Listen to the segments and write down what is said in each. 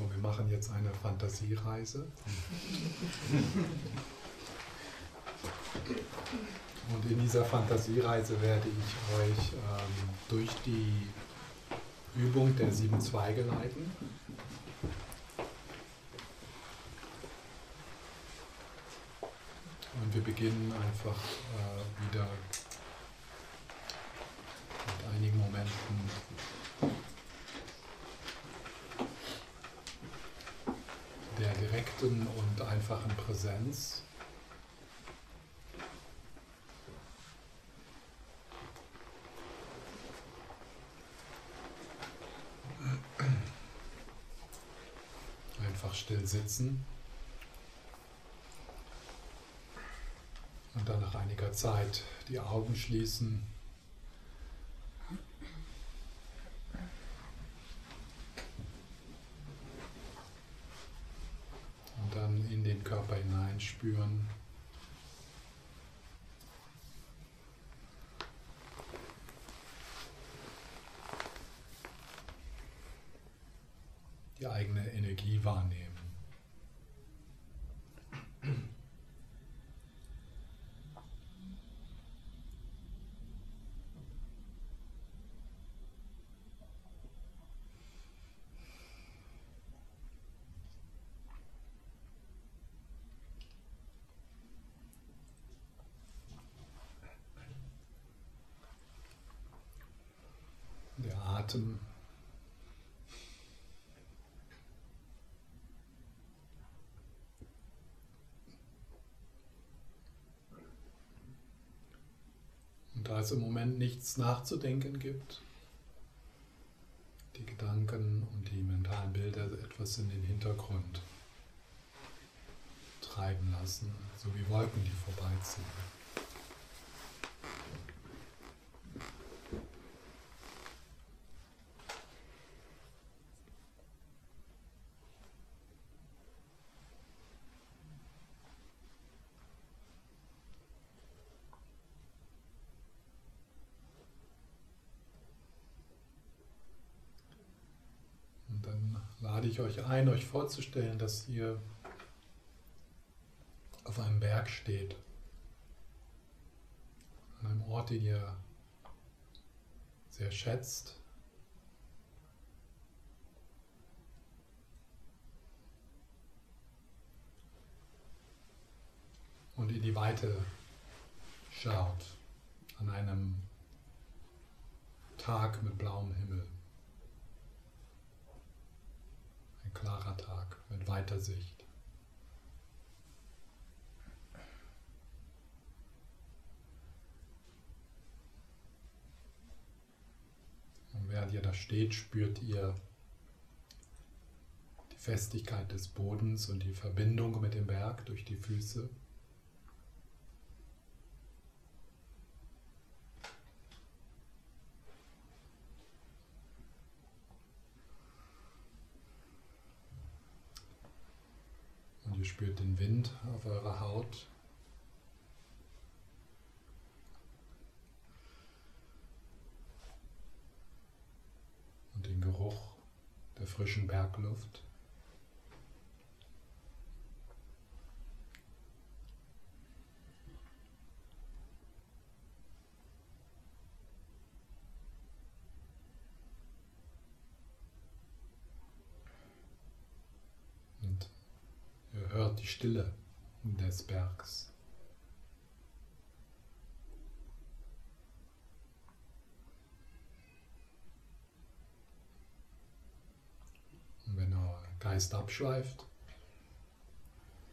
So, wir machen jetzt eine Fantasiereise. Und in dieser Fantasiereise werde ich euch ähm, durch die Übung der sieben Zweige leiten. Und wir beginnen einfach äh, wieder der direkten und einfachen Präsenz. Einfach still sitzen. Und dann nach einiger Zeit die Augen schließen. Und dann in den Körper hineinspüren. Die eigene Energie wahrnehmen. Der Atem. Und da es im Moment nichts nachzudenken gibt, die Gedanken und die mentalen Bilder etwas in den Hintergrund treiben lassen, so wie Wolken, die vorbeiziehen. Und dann lade ich euch ein, euch vorzustellen, dass ihr auf einem Berg steht. An einem Ort, den ihr sehr schätzt. Und in die Weite schaut. An einem Tag mit blauem Himmel. Ein klarer Tag mit weiter Sicht. Und während ihr da steht, spürt ihr die Festigkeit des Bodens und die Verbindung mit dem Berg durch die Füße. Spürt den Wind auf eurer Haut. Und den Geruch der frischen Bergluft. Und Ihr hört die Stille des Bergs. Und wenn euer Geist abschweift,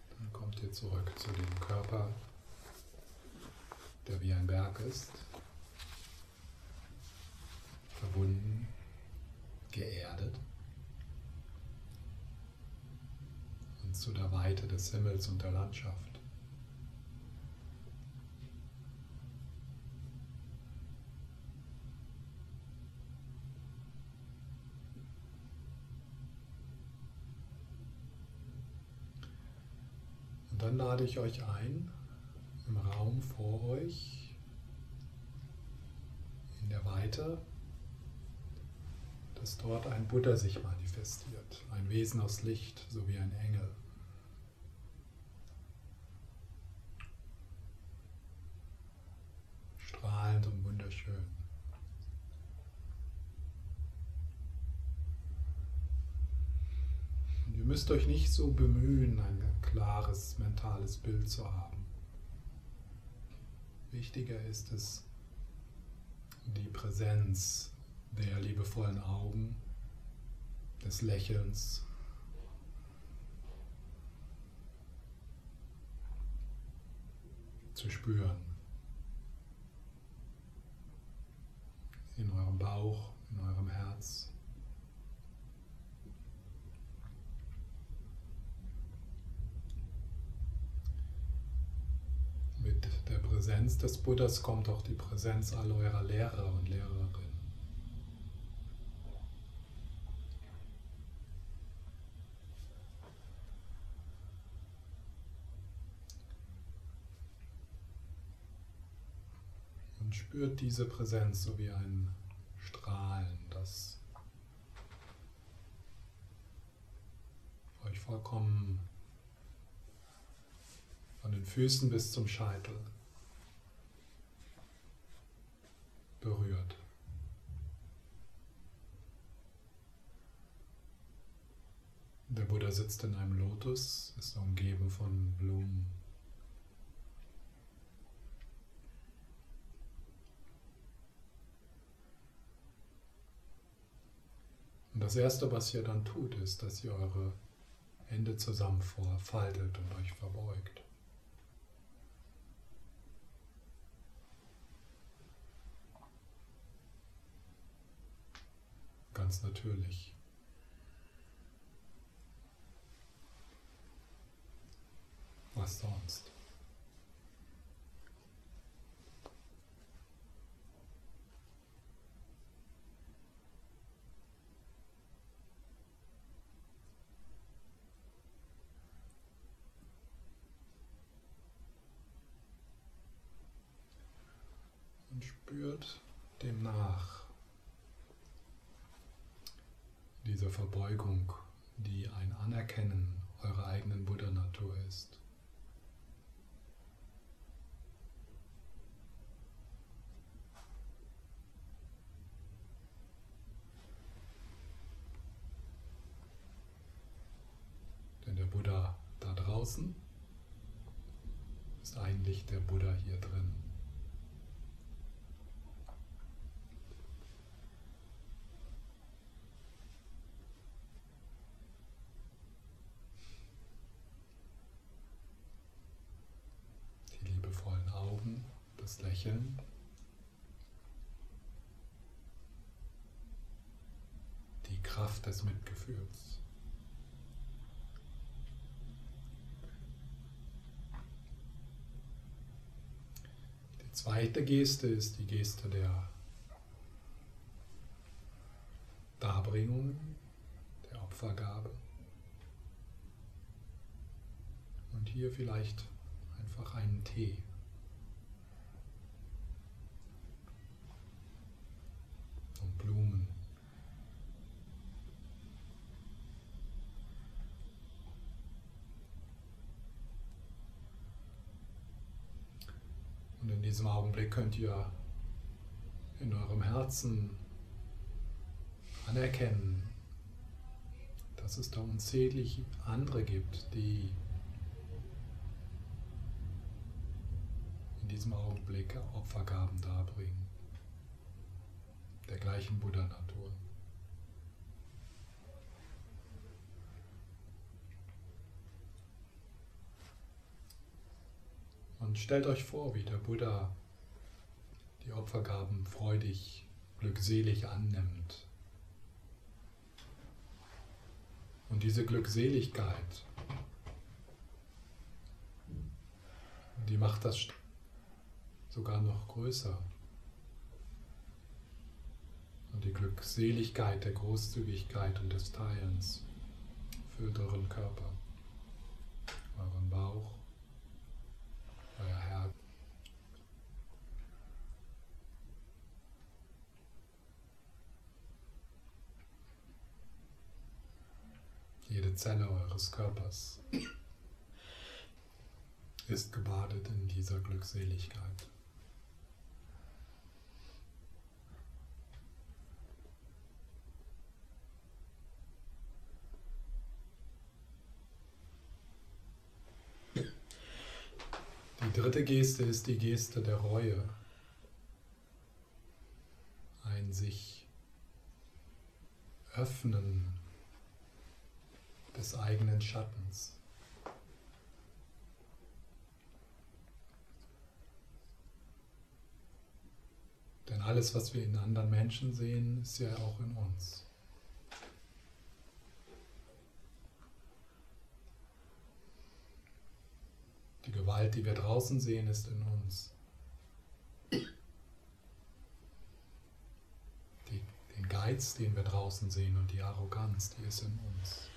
dann kommt ihr zurück zu dem Körper, der wie ein Berg ist, verbunden, geerdet. Zu der Weite des Himmels und der Landschaft. Und dann lade ich euch ein, im Raum vor euch, in der Weite, dass dort ein Buddha sich manifestiert, ein Wesen aus Licht, so wie ein Engel. Strahlend und wunderschön. Und ihr müsst euch nicht so bemühen, ein klares mentales Bild zu haben. Wichtiger ist es, die Präsenz der liebevollen Augen, des Lächelns. zu spüren. In eurem Bauch, in eurem Herz. Mit der Präsenz des Buddhas kommt auch die Präsenz all eurer Lehrer und Lehrerinnen. Und spürt diese Präsenz so wie ein Strahlen, das euch vollkommen von den Füßen bis zum Scheitel berührt. Der Buddha sitzt in einem Lotus, ist umgeben von Blumen. Und das Erste, was ihr dann tut, ist, dass ihr eure Hände zusammen vorfaltet und euch verbeugt. Ganz natürlich. Was sonst? Und spürt dem nach diese Verbeugung, die ein Anerkennen eurer eigenen Buddha-Natur ist. Denn der Buddha da draußen ist eigentlich der Buddha hier drin. Die liebevollen Das Lächeln. Die Kraft des Mitgefühls. Die zweite Geste ist die Geste der Darbringung, der Opfergabe. Und hier vielleicht einfach einen Tee. Und Blumen. Und in diesem Augenblick könnt ihr in eurem Herzen anerkennen, dass es da unzählig andere gibt, die in diesem Augenblick Opfergaben darbringen, der gleichen Buddha-Natur. Und stellt euch vor, wie der Buddha die Opfergaben freudig, glückselig annimmt. Und diese Glückseligkeit, die macht das sogar noch größer. Und die Glückseligkeit der Großzügigkeit und des Teilens füllt euren Körper, euren Bauch, euer Herz. Zelle eures Körpers ist gebadet in dieser Glückseligkeit. Die dritte Geste ist die Geste der Reue. Ein sich öffnen des eigenen Schattens. Denn alles, was wir in anderen Menschen sehen, ist ja auch in uns. Die Gewalt, die wir draußen sehen, ist in uns. Den Geiz, den wir draußen sehen und die Arroganz, die ist in uns.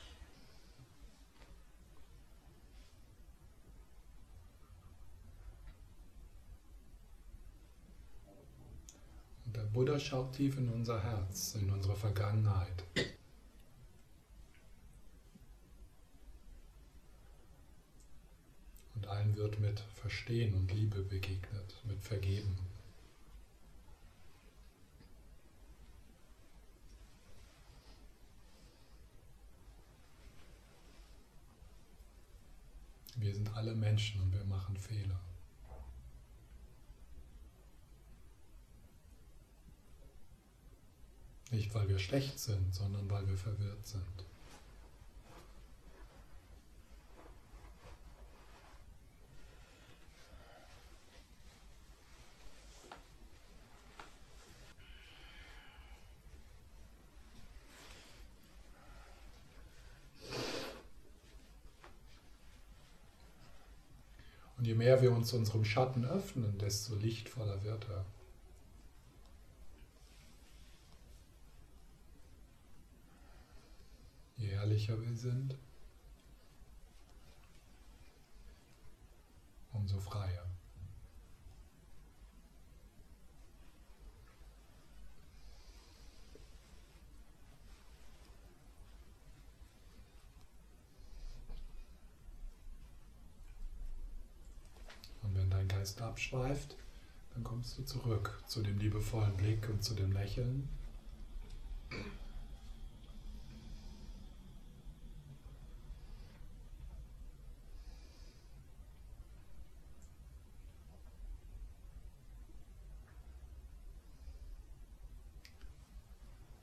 Und der Buddha schaut tief in unser Herz, in unsere Vergangenheit. Und allen wird mit Verstehen und Liebe begegnet, mit Vergeben. Wir sind alle Menschen und wir machen Fehler. Nicht, weil wir schlecht sind, sondern weil wir verwirrt sind. Und je mehr wir uns unserem Schatten öffnen, desto lichtvoller wird er. Ehrlicher wir sind, umso freier. Geist abschweift, dann kommst du zurück zu dem liebevollen Blick und zu dem Lächeln.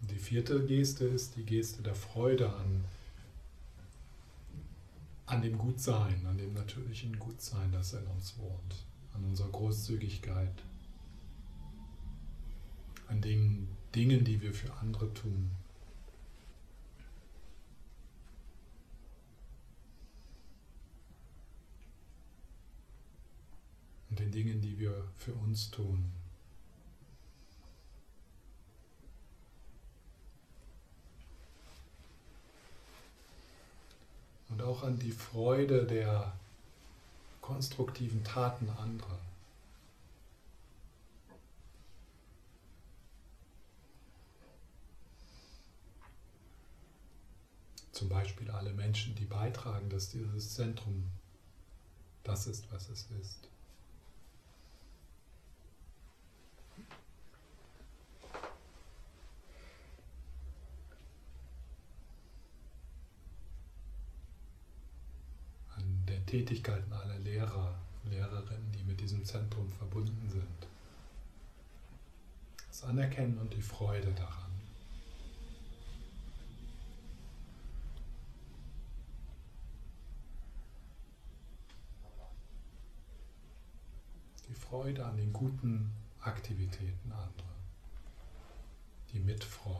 Die vierte Geste ist die Geste der Freude an an dem Gutsein, an dem natürlichen Gutsein, das in uns wohnt an unserer Großzügigkeit, an den Dingen, die wir für andere tun. Und den Dingen, die wir für uns tun. Und auch an die Freude der konstruktiven Taten anderer. Zum Beispiel alle Menschen, die beitragen, dass dieses Zentrum das ist, was es ist. An den Tätigkeiten aller Lehrer, Lehrerinnen, die mit diesem Zentrum verbunden sind. Das Anerkennen und die Freude daran. Die Freude an den guten Aktivitäten anderer. Die Mitfreude.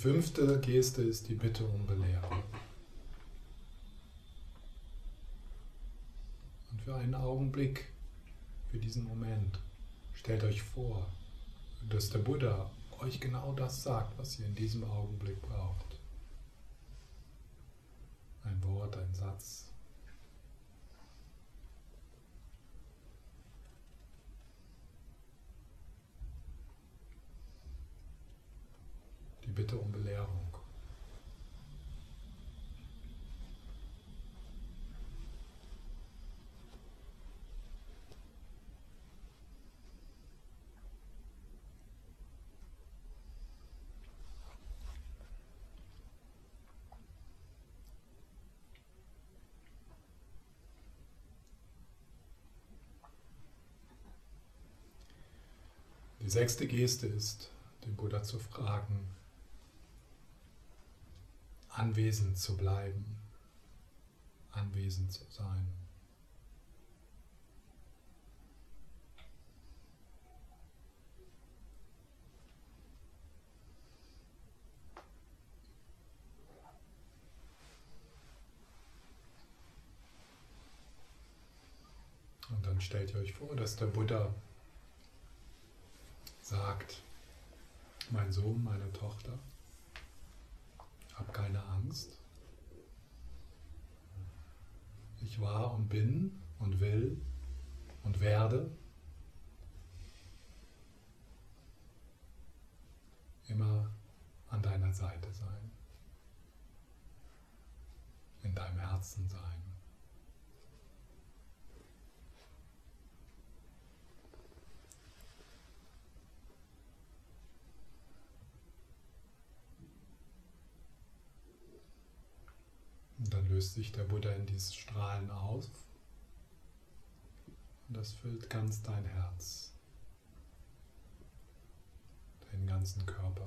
Fünfte Geste ist die Bitte um Belehrung. Und für einen Augenblick, für diesen Moment, Stellt euch vor, dass der Buddha euch genau das sagt, was ihr in diesem Augenblick braucht. Ein Wort, ein Satz. Die Bitte um Belehrung. Die sechste Geste ist, den Buddha zu fragen, anwesend zu bleiben, anwesend zu sein. Und dann stellt ihr euch vor, dass der Buddha sagt, mein Sohn, meine Tochter, hab keine Angst. Ich war und bin und will und werde immer an deiner Seite sein, in deinem Herzen sein. Und dann löst sich der Buddha in dieses Strahlen auf. Und das füllt ganz dein Herz, deinen ganzen Körper.